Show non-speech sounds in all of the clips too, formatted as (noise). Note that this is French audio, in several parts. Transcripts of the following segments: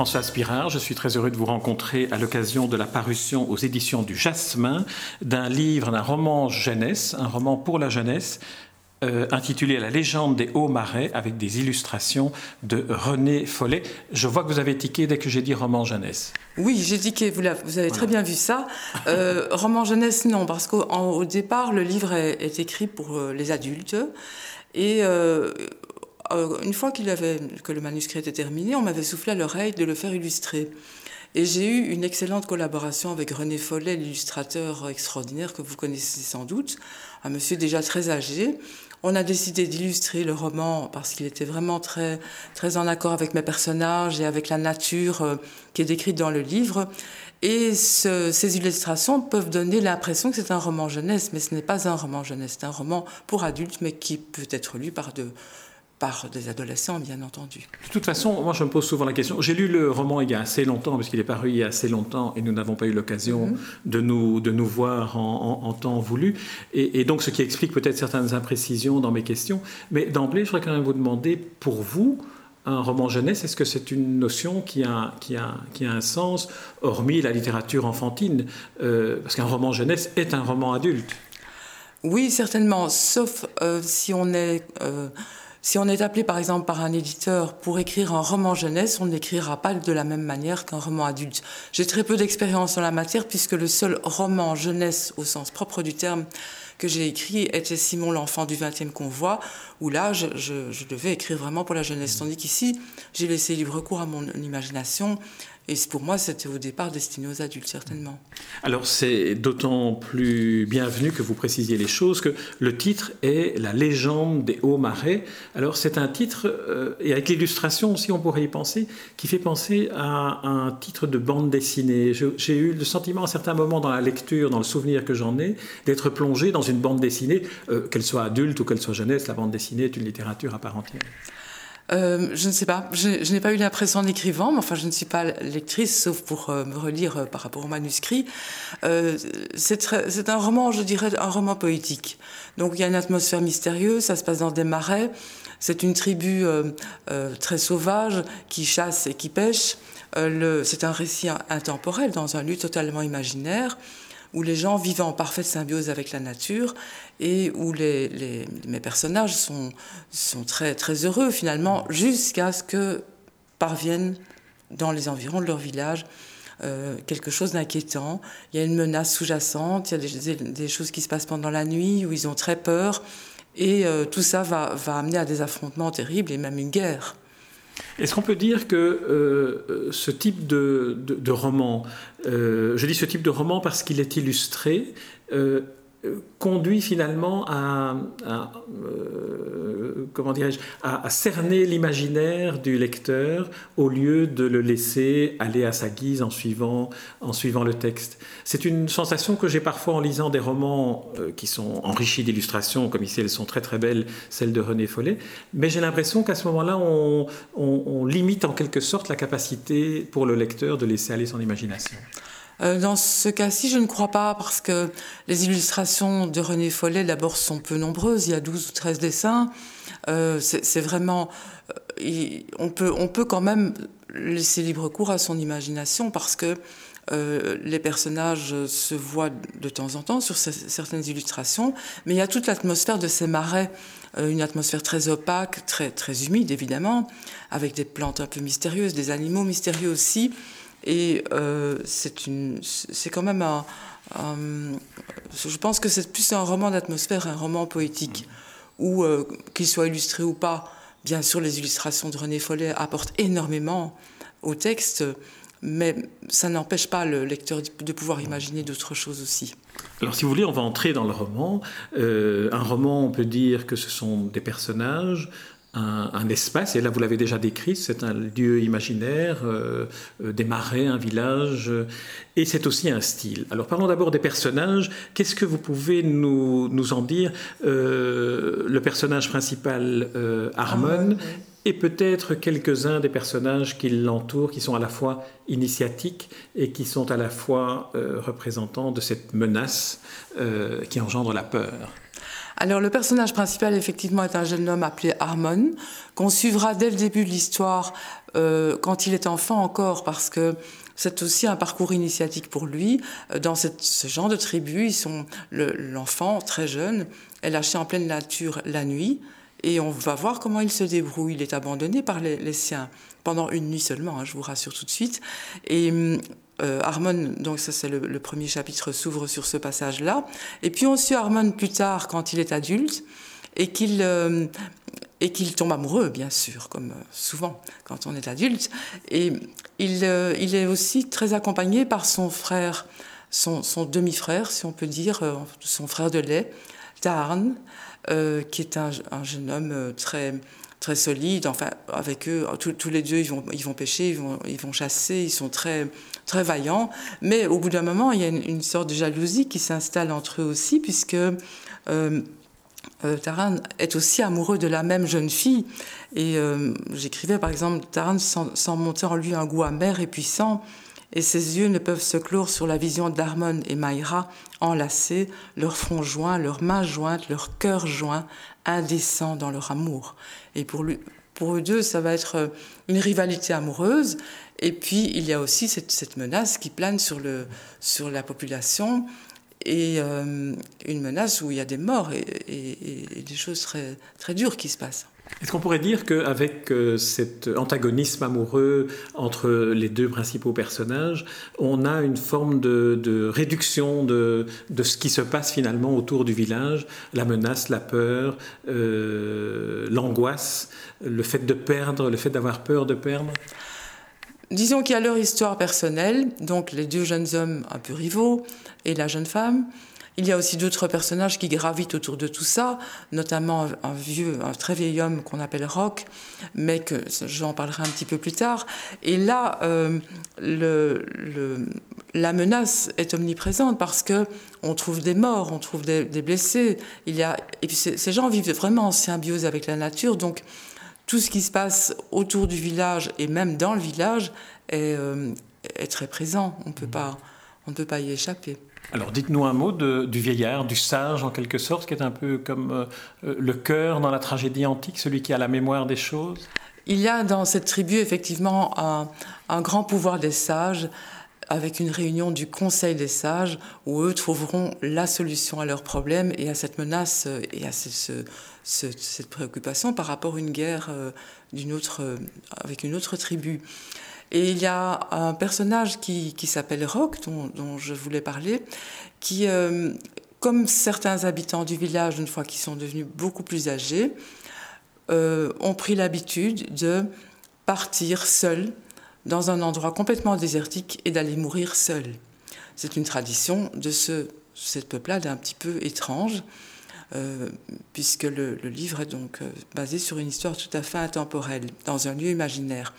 François Spirard, je suis très heureux de vous rencontrer à l'occasion de la parution aux éditions du Jasmin d'un livre, d'un roman jeunesse, un roman pour la jeunesse, euh, intitulé La légende des hauts marais avec des illustrations de René Follet. Je vois que vous avez tiqué dès que j'ai dit roman jeunesse. Oui, j'ai tiqué, vous, vous avez très bien vu ça. Euh, (laughs) roman jeunesse, non, parce qu'au départ, le livre est, écrit pour euh, les adultes. Et euh, une fois que le manuscrit était terminé, on m'avait soufflé à l'oreille de le faire illustrer. Et j'ai eu une excellente collaboration avec René Follet, l'illustrateur extraordinaire que vous connaissez sans doute, un monsieur déjà très âgé. On a décidé d'illustrer le roman parce qu'il était vraiment très, très en accord avec mes personnages et avec la nature euh, qui est décrite dans le livre. Et ces illustrations peuvent donner l'impression que c'est un roman jeunesse, mais ce n'est pas un roman jeunesse, c'est un roman pour adultes, mais qui peut être lu par de, par des adolescents, bien entendu. De toute façon, moi je me pose souvent la question. J'ai lu le roman il y a assez longtemps, parce qu'il est paru il y a assez longtemps, et nous n'avons pas eu l'occasion mhm. de, nous, de nous voir en, temps voulu. Et, donc ce qui explique peut-être certaines imprécisions dans mes questions. Mais d'emblée, je voudrais quand même vous demander, pour vous, un roman jeunesse, est-ce que c'est une notion qui a, qui, a, qui a un sens, hormis la littérature enfantine euh, Parce qu'un roman jeunesse est un roman adulte? Oui, certainement, sauf euh, si on est... Euh, si on est appelé par exemple par un éditeur pour écrire un roman jeunesse, on n'écrira pas de la même manière qu'un roman adulte. J'ai très peu d'expérience en la matière puisque le seul roman jeunesse au sens propre du terme que j'ai écrit était Simon l'enfant du 20e convoi, où là je, devais écrire vraiment pour la jeunesse. Tandis qu'ici, j'ai laissé libre cours à mon imagination et pour moi, c'était au départ destiné aux adultes, certainement. Alors, c'est d'autant plus bienvenu que vous précisiez les choses que le titre est La légende des hauts marais. Alors, c'est un titre, euh, et avec l'illustration aussi, on pourrait y penser, qui fait penser à un titre de bande dessinée. J'ai eu le sentiment à certains moments dans la lecture, dans le souvenir que j'en ai, d'être plongé dans une bande dessinée, euh, qu'elle soit adulte ou qu'elle soit jeunesse, la bande dessinée est une littérature à part entière. Euh, je ne sais pas. Je, n'ai pas eu l'impression en écrivant, mais enfin, je ne suis pas lectrice, sauf pour euh, me relire euh, par rapport au manuscrit. c'est un roman, je dirais, un roman poétique. Donc, il y a une atmosphère mystérieuse, ça se passe dans des marais. C'est une tribu très sauvage qui chasse et qui pêche. c'est un récit intemporel dans un lieu totalement imaginaire où les gens vivent en parfaite symbiose avec la nature et où les, mes personnages sont, sont très, très heureux finalement jusqu'à ce que parviennent dans les environs de leur village euh, quelque chose d'inquiétant. Il y a une menace sous-jacente, il y a des, choses qui se passent pendant la nuit où ils ont très peur et euh, tout ça va, va amener à des affrontements terribles et même une guerre. Est-ce qu'on peut dire que euh, ce type de, roman, euh, je dis ce type de roman parce qu'il est illustré, euh, conduit finalement à, euh, comment dirais-je, à, cerner l'imaginaire du lecteur au lieu de le laisser aller à sa guise en suivant, en suivant le texte. C'est une sensation que j'ai parfois en lisant des romans euh, qui sont enrichis d'illustrations, comme ici elles sont très très belles, celles de René Follet, mais j'ai l'impression qu'à ce moment-là, on, on limite en quelque sorte la capacité pour le lecteur de laisser aller son imagination. Euh, dans ce cas-ci, je ne crois pas, parce que les illustrations de René Follet, d'abord, sont peu nombreuses. Il y a 12 ou 13 dessins. Euh, c'est vraiment. Euh, on, peut, on peut quand même laisser libre cours à son imagination, parce que les personnages se voient de temps en temps sur certaines illustrations, mais il y a toute l'atmosphère de ces marais, une atmosphère très opaque, très, très humide évidemment, avec des plantes un peu mystérieuses, des animaux mystérieux aussi. Et euh, c'est quand même un, Je pense que c'est plus un roman d'atmosphère, un roman poétique, où, euh, qu'il soit illustré ou pas, bien sûr, les illustrations de René Follet apportent énormément au texte, mais ça n'empêche pas le lecteur de pouvoir imaginer d'autres choses aussi. Alors, si vous voulez, on va entrer dans le roman. Euh, un roman, on peut dire que ce sont des personnages, un, espace, et là vous l'avez déjà décrit, c'est un lieu imaginaire, euh, euh, des marais, un village, euh, et c'est aussi un style. Alors parlons d'abord des personnages. Qu'est-ce que vous pouvez nous, nous en dire Le personnage principal, Harmon, et peut-être quelques-uns des personnages qui l'entourent, qui sont à la fois initiatiques et qui sont à la fois représentants de cette menace qui engendre la peur? Alors le personnage principal effectivement est un jeune homme appelé Harmon, qu'on suivra dès le début de l'histoire euh, quand il est enfant encore, parce que c'est aussi un parcours initiatique pour lui. Euh, dans ce genre de tribu, ils sont l'enfant très jeune est lâché en pleine nature la nuit, et on va voir comment il se débrouille. Il est abandonné par les, siens pendant une nuit seulement, hein, je vous rassure tout de suite. Et hum, euh, Harmon, donc ça c'est le, premier chapitre, s'ouvre sur ce passage-là. Et puis on suit Harmon plus tard quand il est adulte et qu'il euh, tombe amoureux, bien sûr, comme euh, souvent quand on est adulte. Et il, il est aussi très accompagné par son frère, son, demi-frère, si on peut dire, son frère de lait, Tarn, qui est un, jeune homme très très solide. Enfin, avec eux, tous, les deux, ils vont, ils vont pêcher, ils vont, ils vont chasser, ils sont très très vaillant. Mais au bout d'un moment, il y a une, sorte de jalousie qui s'installe entre eux aussi, puisque euh, euh, Taran est aussi amoureux de la même jeune fille. Et euh, j'écrivais par exemple, Taran sent, monter en lui un goût amer et puissant, et ses yeux ne peuvent se clore sur la vision d'Harmon et Maïra enlacés, leurs fronts joints, leurs mains jointes, leurs cœurs joints, indécents dans leur amour. Et pour, eux deux, ça va être une rivalité amoureuse. Et puis, il y a aussi cette, menace qui plane sur, la population et euh, une menace où il y a des morts et, des choses très dures qui se passent. Est-ce qu'on pourrait dire qu'avec euh, cet antagonisme amoureux entre les deux principaux personnages, on a une forme de, réduction de, ce qui se passe finalement autour du village, la menace, la peur, euh, l'angoisse, le fait de perdre, le fait d'avoir peur de perdre? Disons qu'il y a leur histoire personnelle, donc les deux jeunes hommes un peu rivaux et la jeune femme. Il y a aussi d'autres personnages qui gravitent autour de tout ça, notamment un vieux, un très vieil homme qu'on appelle Rock, mais que j'en parlerai un petit peu plus tard. Et là, euh, le, la menace est omniprésente parce que on trouve des morts, on trouve des, blessés. Il y a, et puis ces gens vivent vraiment en symbiose avec la nature, donc tout ce qui se passe autour du village et même dans le village est, euh, très présent. On peut pas, on ne peut pas y échapper. Alors dites-nous un mot du vieillard, du sage en quelque sorte, qui est un peu comme euh, euh, le cœur dans la tragédie antique, celui qui a la mémoire des choses? Il y a dans cette tribu effectivement un, grand pouvoir des sages avec une réunion du Conseil des sages où eux trouveront la solution à leurs problèmes et à cette menace et à ce, cette préoccupation par rapport à une guerre euh, d'une autre, euh, avec une autre tribu. Et il y a un personnage qui, qui s'appelle Rock, dont, je voulais parler, qui, euh, comme certains habitants du village, une fois qu'ils sont devenus beaucoup plus âgés, ont pris l'habitude de partir seuls dans un endroit complètement désertique et d'aller mourir seuls. C'est une tradition de ce, cette peuplade un petit peu étrange. Euh, puisque le, livre est donc euh, basé sur une histoire tout à fait intemporelle, dans un lieu imaginaire.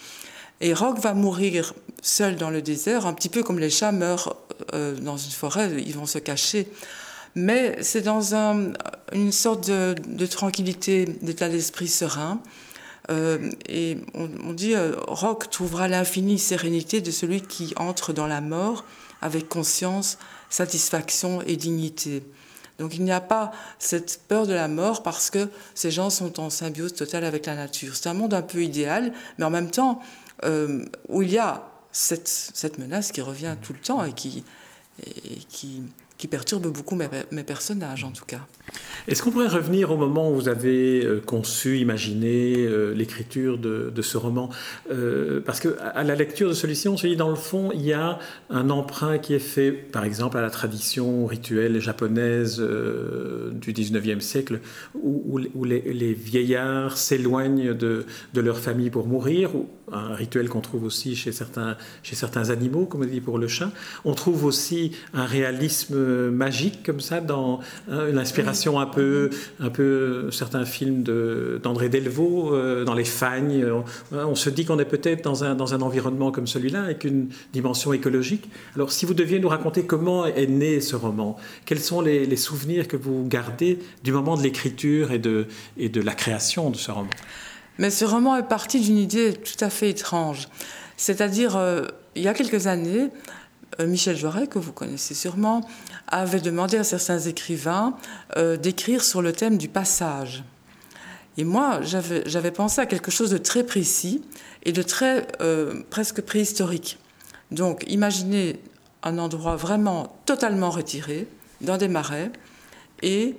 Et Rock va mourir seul dans le désert, un petit peu comme les chats meurent euh, dans une forêt, ils vont se cacher. Mais c'est dans une sorte de, tranquillité, d'état d'esprit serein. et on, on dit, Rock trouvera l'infinie sérénité de celui qui entre dans la mort avec conscience, satisfaction et dignité. Donc il n'y a pas cette peur de la mort parce que ces gens sont en symbiose totale avec la nature. C'est un monde un peu idéal, mais en même temps euh, où il y a cette, menace qui revient tout le temps et qui qui perturbe beaucoup mes, personnages en tout cas. Est-ce qu'on pourrait revenir au moment où vous avez euh, conçu, imaginé euh, l'écriture de, ce roman euh, Parce que à la lecture de celui-ci, on se dit dans le fond, il y a un emprunt qui est fait, par exemple, à la tradition rituelle japonaise du 19e siècle, où, les, vieillards s'éloignent de, leur famille pour mourir, ou un rituel qu'on trouve aussi chez certains, animaux, comme on dit pour le chat. On trouve aussi un réalisme magique comme ça, dans hein, une inspiration un peu, un peu certains films d'André Delvaux, euh, dans Les Fagnes. On, se dit qu'on est peut-être dans un, dans un environnement comme celui-là, avec une dimension écologique. Alors, si vous deviez nous raconter comment est né ce roman, quels sont les, souvenirs que vous gardez du moment de l'écriture et de, et de la création de ce roman? Mais ce roman est parti d'une idée tout à fait étrange. C'est-à-dire, euh, il y a quelques années, euh, Michel Joret, que vous connaissez sûrement, avait demandé à certains écrivains euh, d'écrire sur le thème du passage. Et moi, j'avais pensé à quelque chose de très précis et de très presque préhistorique. Donc, imaginez un endroit vraiment totalement retiré, dans des marais, et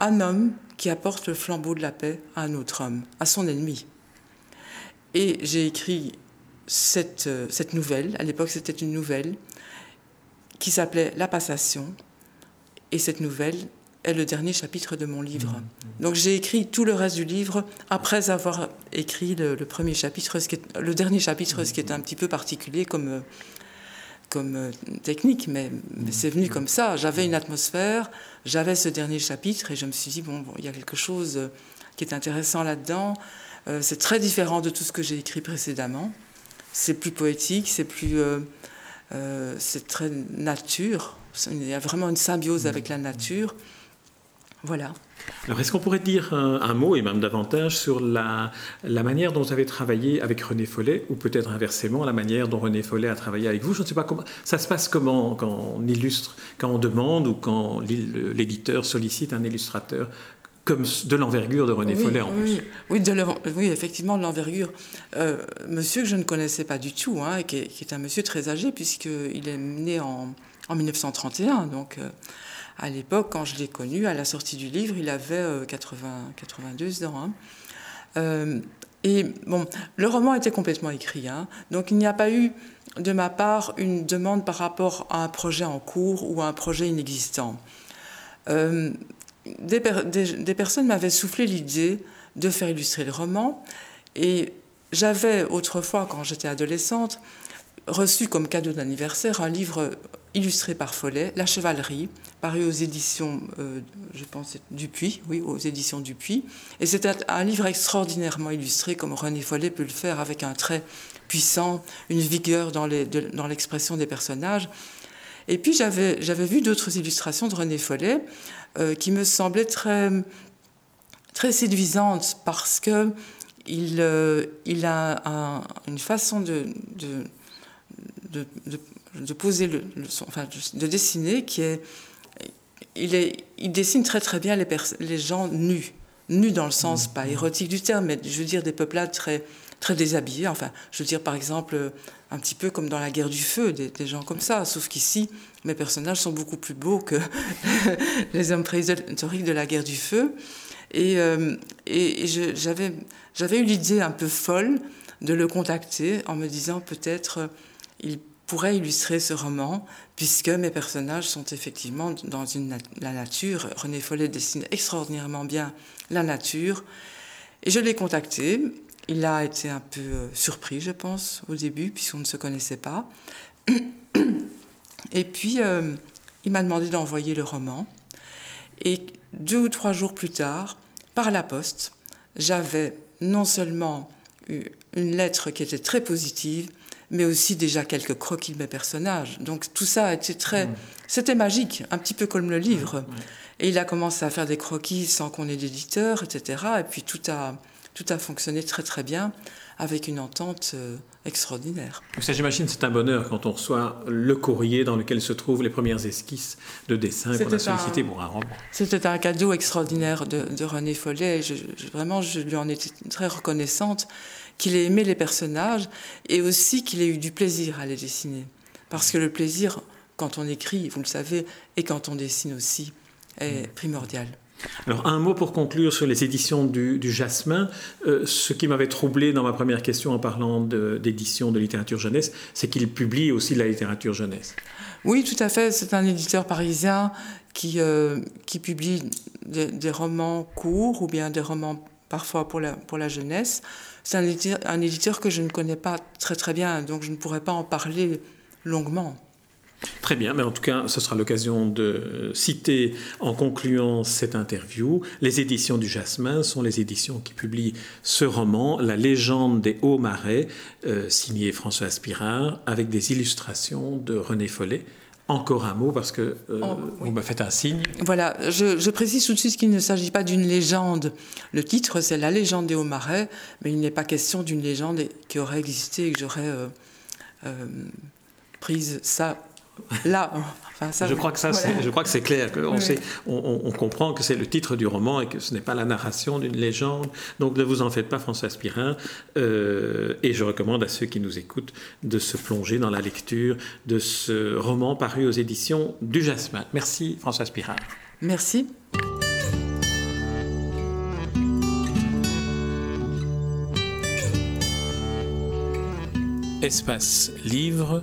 un homme qui apporte le flambeau de la paix à un autre homme, à son ennemi. Et j'ai écrit cette, euh, cette nouvelle, à l'époque c'était une nouvelle, qui s'appelait La Passation. Et cette nouvelle est le dernier chapitre de mon livre. Mmh. Donc j'ai écrit tout le reste du livre après avoir écrit le, premier chapitre, ce qui est, le dernier chapitre, ce qui est un petit peu particulier comme, euh, comme euh, technique, mais, c'est venu comme ça. J'avais une atmosphère, j'avais ce dernier chapitre et je me suis dit, bon, bon il y a quelque chose qui est intéressant là-dedans. c'est très différent de tout ce que j'ai écrit précédemment c'est plus poétique, c'est plus, euh, euh, c'est très nature. Il y a vraiment une symbiose avec la nature. Voilà. Alors, est-ce qu'on pourrait dire un, mot, et même davantage, sur la, la, manière dont vous avez travaillé avec René Follet, ou peut-être inversement, la manière dont René Follet a travaillé avec vous? Je ne sais pas comment. Ça se passe comment quand on illustre, quand on demande ou quand l'éditeur sollicite un illustrateur comme de l'envergure de René Follet en plus. Oui, de oui, effectivement, de l'envergure. Euh, monsieur que je ne connaissais pas du tout, hein, qui, est, un monsieur très âgé, puisqu'il est né en, en 1931. Donc, euh, à l'époque, quand je l'ai connu, à la sortie du livre, il avait 80, euh, 82 ans. Hein. et bon, le roman était complètement écrit. Hein, donc, il n'y a pas eu de ma part une demande par rapport à un projet en cours ou à un projet inexistant des, personnes m'avaient soufflé l'idée de faire illustrer le roman. Et j'avais autrefois, quand j'étais adolescente, reçu comme cadeau d'anniversaire un livre illustré par Follet, La Chevalerie, paru aux éditions, euh, je pense, Dupuis, oui, aux éditions Dupuis. Et c'était un livre extraordinairement illustré, comme René Follet peut le faire, avec un trait puissant, une vigueur dans l'expression des personnages. Et puis j'avais vu d'autres illustrations de René Follet euh, qui me semblaient très, très séduisantes parce que il, euh, il a une façon de, de, de, de poser le, enfin, de dessiner qui est il, est, il dessine très très bien les, les gens nus, nus dans le sens mmh. pas érotique du terme, mais je veux dire des peuplades très très déshabillés. Enfin, je veux dire, par exemple, un petit peu comme dans la guerre du feu, des, gens comme ça. Sauf qu'ici, mes personnages sont beaucoup plus beaux que (laughs) les hommes préhistoriques de la guerre du feu. Et, euh, j'avais, eu l'idée un peu folle de le contacter en me disant peut-être euh, il pourrait illustrer ce roman, puisque mes personnages sont effectivement dans la nature. René Follet dessine extraordinairement bien la nature. Et je l'ai contacté il a été un peu euh, surpris, je pense, au début, puisqu'on ne se connaissait pas. (clears throat) Et puis, euh, il m'a demandé d'envoyer le roman. Et deux ou trois jours plus tard, par la poste, j'avais non seulement eu une lettre qui était très positive, mais aussi déjà quelques croquis de mes personnages. Donc tout ça été très... Mmh. C'était magique, un petit peu comme le livre. Et il a commencé à faire des croquis sans qu'on ait d'éditeur, etc. Et puis tout a tout a fonctionné très très bien avec une entente euh, extraordinaire. Ça, j'imagine, c'est un bonheur quand on reçoit le courrier dans lequel se trouvent les premières esquisses de dessin qu'on a sollicité pour un roman. C'était un cadeau extraordinaire de, René Follet. vraiment, je lui en étais très reconnaissante qu'il ait aimé les personnages et aussi qu'il ait eu du plaisir à les dessiner. Parce que le plaisir, quand on écrit, vous le savez, et quand on dessine aussi, est primordial. Alors un mot pour conclure sur les éditions du, Jasmin. Euh, ce qui m'avait troublé dans ma première question en parlant d'édition de, littérature jeunesse, c'est qu'il publie aussi de la littérature jeunesse. Oui, tout à fait. C'est un éditeur parisien qui, euh, qui publie des, romans courts ou bien des romans parfois pour la, pour la jeunesse. C'est un un éditeur que je ne connais pas très très bien, donc je ne pourrais pas en parler longuement. Très bien, mais en tout cas, ce sera l'occasion de citer en concluant cette interview. Les éditions du Jasmin sont les éditions qui publient ce roman, La légende des hauts marais, euh, signé François Spirard, avec des illustrations de René Follet. Encore un mot parce que euh, vous me faites un signe. Voilà, je, précise tout de suite qu'il ne s'agit pas d'une légende. Le titre, c'est La légende des hauts marais, mais il n'est pas question d'une légende qui aurait existé et que j'aurais euh, prise ça là. je, crois que ça, je crois que c'est clair. On, sait, on, comprend que c'est le titre du roman et que ce n'est pas la narration d'une légende. Donc ne vous en faites pas, François Spirin. Euh, et je recommande à ceux qui nous écoutent de se plonger dans la lecture de ce roman paru aux éditions du Jasmin. Merci, François Spirin. Merci. Espace Livre